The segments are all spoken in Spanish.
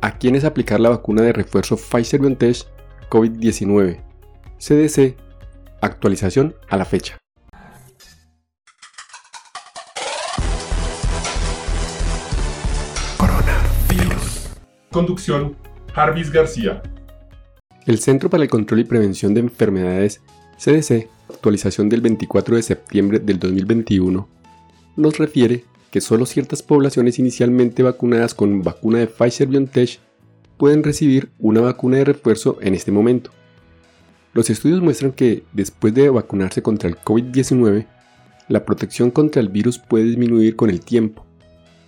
a quiénes aplicar la vacuna de refuerzo Pfizer-BioNTech COVID-19. CDC, actualización a la fecha. Coronavirus. Conducción, Jarvis García. El Centro para el Control y Prevención de Enfermedades, CDC, actualización del 24 de septiembre del 2021, nos refiere que solo ciertas poblaciones inicialmente vacunadas con vacuna de Pfizer-BioNTech pueden recibir una vacuna de refuerzo en este momento. Los estudios muestran que después de vacunarse contra el COVID-19, la protección contra el virus puede disminuir con el tiempo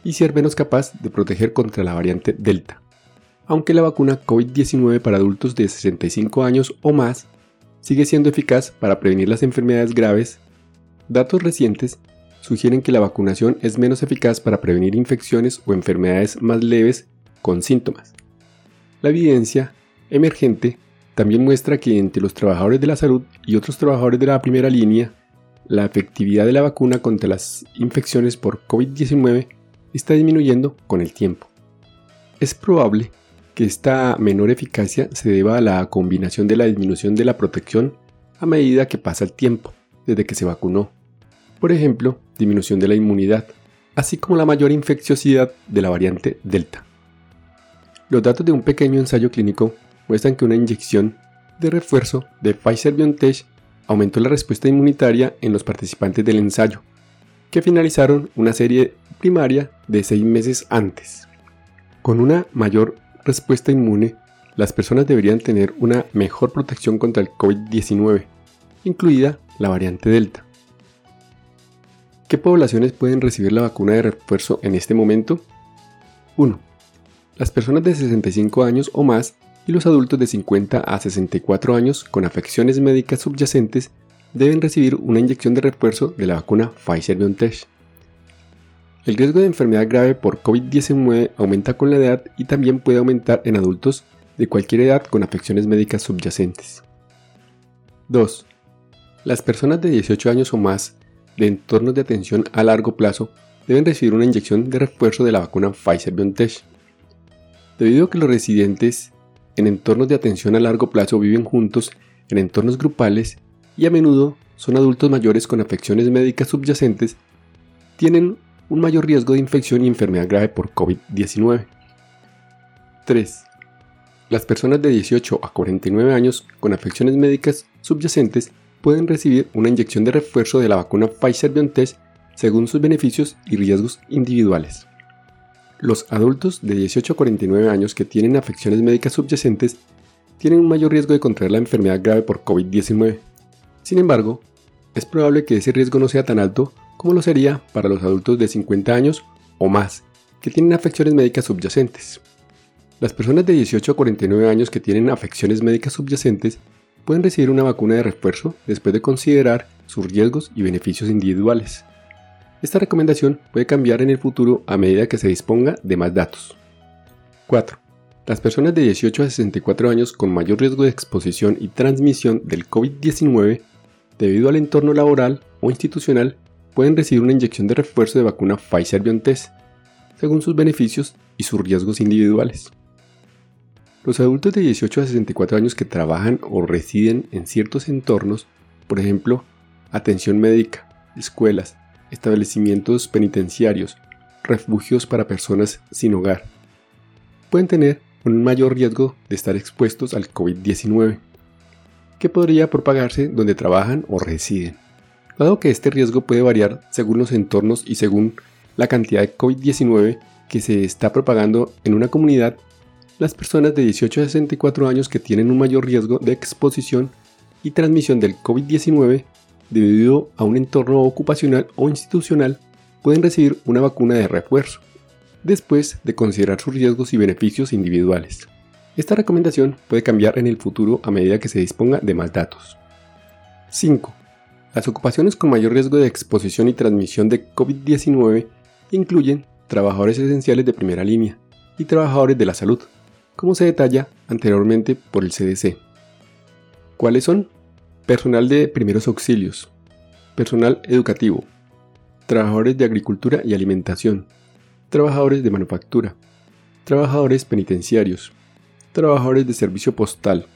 y ser menos capaz de proteger contra la variante Delta. Aunque la vacuna COVID-19 para adultos de 65 años o más sigue siendo eficaz para prevenir las enfermedades graves, datos recientes sugieren que la vacunación es menos eficaz para prevenir infecciones o enfermedades más leves con síntomas. La evidencia emergente también muestra que entre los trabajadores de la salud y otros trabajadores de la primera línea, la efectividad de la vacuna contra las infecciones por COVID-19 está disminuyendo con el tiempo. Es probable que esta menor eficacia se deba a la combinación de la disminución de la protección a medida que pasa el tiempo desde que se vacunó. Por ejemplo, disminución de la inmunidad, así como la mayor infecciosidad de la variante Delta. Los datos de un pequeño ensayo clínico muestran que una inyección de refuerzo de Pfizer-BioNTech aumentó la respuesta inmunitaria en los participantes del ensayo, que finalizaron una serie primaria de seis meses antes. Con una mayor respuesta inmune, las personas deberían tener una mejor protección contra el COVID-19, incluida la variante Delta. ¿Qué poblaciones pueden recibir la vacuna de refuerzo en este momento? 1 las personas de 65 años o más y los adultos de 50 a 64 años con afecciones médicas subyacentes deben recibir una inyección de refuerzo de la vacuna Pfizer-BioNTech. El riesgo de enfermedad grave por COVID-19 aumenta con la edad y también puede aumentar en adultos de cualquier edad con afecciones médicas subyacentes. 2. Las personas de 18 años o más de entornos de atención a largo plazo deben recibir una inyección de refuerzo de la vacuna Pfizer-BioNTech. Debido a que los residentes en entornos de atención a largo plazo viven juntos en entornos grupales y a menudo son adultos mayores con afecciones médicas subyacentes, tienen un mayor riesgo de infección y enfermedad grave por COVID-19. 3. Las personas de 18 a 49 años con afecciones médicas subyacentes pueden recibir una inyección de refuerzo de la vacuna Pfizer-BioNTech según sus beneficios y riesgos individuales. Los adultos de 18 a 49 años que tienen afecciones médicas subyacentes tienen un mayor riesgo de contraer la enfermedad grave por COVID-19. Sin embargo, es probable que ese riesgo no sea tan alto como lo sería para los adultos de 50 años o más que tienen afecciones médicas subyacentes. Las personas de 18 a 49 años que tienen afecciones médicas subyacentes pueden recibir una vacuna de refuerzo después de considerar sus riesgos y beneficios individuales. Esta recomendación puede cambiar en el futuro a medida que se disponga de más datos. 4. Las personas de 18 a 64 años con mayor riesgo de exposición y transmisión del COVID-19 debido al entorno laboral o institucional pueden recibir una inyección de refuerzo de vacuna Pfizer-BioNTech, según sus beneficios y sus riesgos individuales. Los adultos de 18 a 64 años que trabajan o residen en ciertos entornos, por ejemplo, atención médica, escuelas, establecimientos penitenciarios, refugios para personas sin hogar, pueden tener un mayor riesgo de estar expuestos al COVID-19, que podría propagarse donde trabajan o residen. Dado que este riesgo puede variar según los entornos y según la cantidad de COVID-19 que se está propagando en una comunidad, las personas de 18 a 64 años que tienen un mayor riesgo de exposición y transmisión del COVID-19 debido a un entorno ocupacional o institucional, pueden recibir una vacuna de refuerzo, después de considerar sus riesgos y beneficios individuales. Esta recomendación puede cambiar en el futuro a medida que se disponga de más datos. 5. Las ocupaciones con mayor riesgo de exposición y transmisión de COVID-19 incluyen trabajadores esenciales de primera línea y trabajadores de la salud, como se detalla anteriormente por el CDC. ¿Cuáles son? personal de primeros auxilios, personal educativo, trabajadores de agricultura y alimentación, trabajadores de manufactura, trabajadores penitenciarios, trabajadores de servicio postal,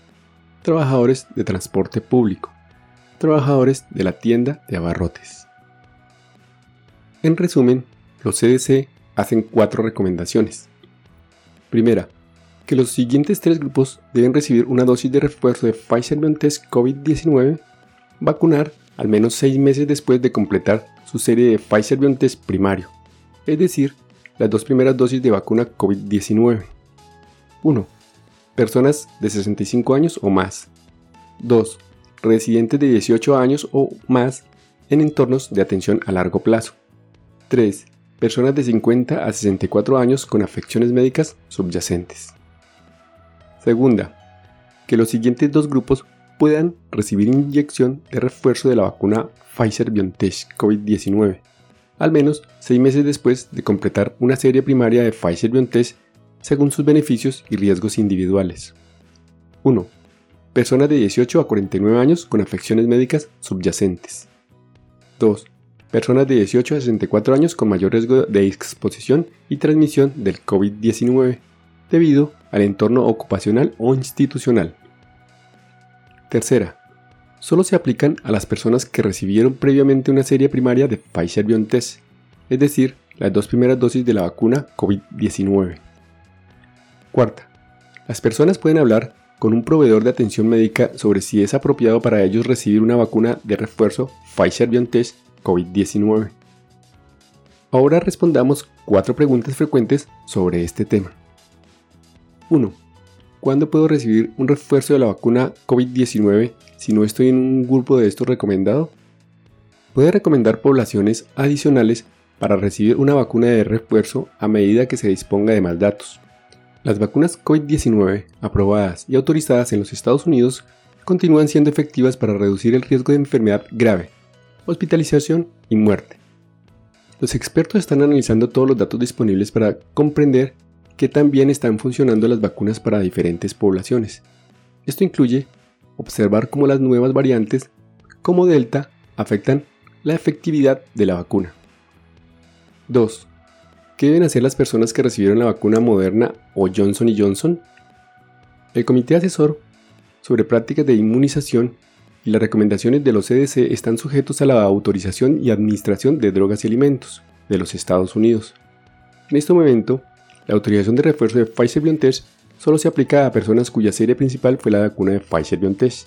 trabajadores de transporte público, trabajadores de la tienda de abarrotes. En resumen, los CDC hacen cuatro recomendaciones. Primera, que los siguientes tres grupos deben recibir una dosis de refuerzo de Pfizer-BioNTech COVID-19, vacunar al menos seis meses después de completar su serie de Pfizer-BioNTech primario, es decir, las dos primeras dosis de vacuna COVID-19. 1. Personas de 65 años o más. 2. Residentes de 18 años o más en entornos de atención a largo plazo. 3. Personas de 50 a 64 años con afecciones médicas subyacentes. Segunda, que los siguientes dos grupos puedan recibir inyección de refuerzo de la vacuna Pfizer-BioNTech COVID-19 al menos seis meses después de completar una serie primaria de Pfizer-BioNTech según sus beneficios y riesgos individuales. 1. Personas de 18 a 49 años con afecciones médicas subyacentes. 2. Personas de 18 a 64 años con mayor riesgo de exposición y transmisión del COVID-19 debido al entorno ocupacional o institucional. Tercera, solo se aplican a las personas que recibieron previamente una serie primaria de Pfizer-BioNTech, es decir, las dos primeras dosis de la vacuna COVID-19. Cuarta, las personas pueden hablar con un proveedor de atención médica sobre si es apropiado para ellos recibir una vacuna de refuerzo Pfizer-BioNTech COVID-19. Ahora respondamos cuatro preguntas frecuentes sobre este tema. 1. ¿Cuándo puedo recibir un refuerzo de la vacuna COVID-19 si no estoy en un grupo de estos recomendado? Puede recomendar poblaciones adicionales para recibir una vacuna de refuerzo a medida que se disponga de más datos. Las vacunas COVID-19 aprobadas y autorizadas en los Estados Unidos continúan siendo efectivas para reducir el riesgo de enfermedad grave, hospitalización y muerte. Los expertos están analizando todos los datos disponibles para comprender qué tan bien están funcionando las vacunas para diferentes poblaciones. Esto incluye observar cómo las nuevas variantes, como Delta, afectan la efectividad de la vacuna. 2. ¿Qué deben hacer las personas que recibieron la vacuna Moderna o Johnson Johnson? El Comité Asesor sobre Prácticas de Inmunización y las recomendaciones de los CDC están sujetos a la autorización y administración de drogas y alimentos de los Estados Unidos. En este momento, la autorización de refuerzo de Pfizer-BioNTech solo se aplica a personas cuya serie principal fue la vacuna de Pfizer-BioNTech.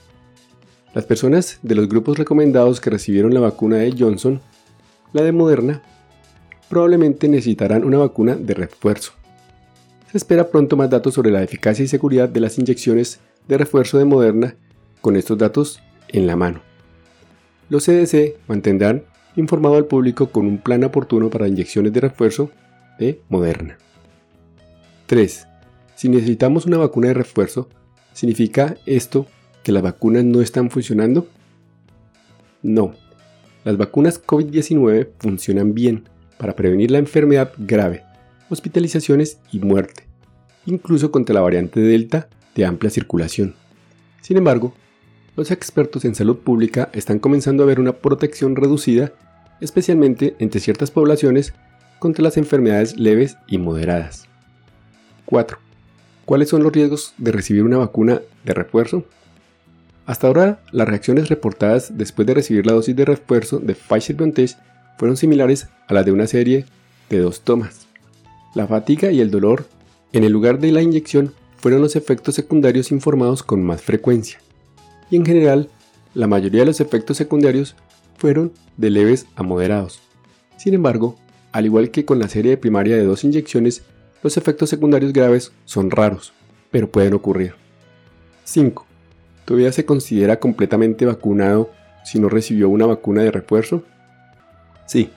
Las personas de los grupos recomendados que recibieron la vacuna de Johnson, la de Moderna, probablemente necesitarán una vacuna de refuerzo. Se espera pronto más datos sobre la eficacia y seguridad de las inyecciones de refuerzo de Moderna con estos datos en la mano. Los CDC mantendrán informado al público con un plan oportuno para inyecciones de refuerzo de Moderna. 3. Si necesitamos una vacuna de refuerzo, ¿significa esto que las vacunas no están funcionando? No. Las vacunas COVID-19 funcionan bien para prevenir la enfermedad grave, hospitalizaciones y muerte, incluso contra la variante Delta de amplia circulación. Sin embargo, los expertos en salud pública están comenzando a ver una protección reducida, especialmente entre ciertas poblaciones, contra las enfermedades leves y moderadas. 4. ¿Cuáles son los riesgos de recibir una vacuna de refuerzo? Hasta ahora, las reacciones reportadas después de recibir la dosis de refuerzo de Pfizer-BioNTech fueron similares a las de una serie de dos tomas. La fatiga y el dolor en el lugar de la inyección fueron los efectos secundarios informados con más frecuencia. Y en general, la mayoría de los efectos secundarios fueron de leves a moderados. Sin embargo, al igual que con la serie primaria de dos inyecciones, los efectos secundarios graves son raros, pero pueden ocurrir. 5. ¿Todavía se considera completamente vacunado si no recibió una vacuna de refuerzo? Sí,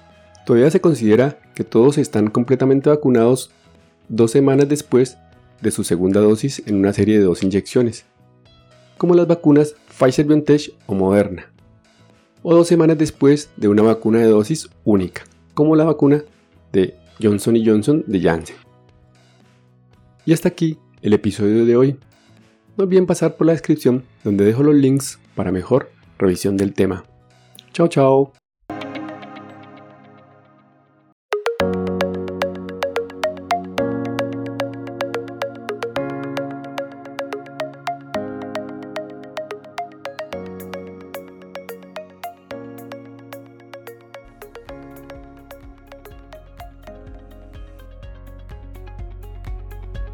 todavía se considera que todos están completamente vacunados dos semanas después de su segunda dosis en una serie de dos inyecciones, como las vacunas Pfizer-BioNTech o Moderna, o dos semanas después de una vacuna de dosis única, como la vacuna de Johnson Johnson de Janssen. Y hasta aquí el episodio de hoy. No olviden pasar por la descripción donde dejo los links para mejor revisión del tema. Chao, chao.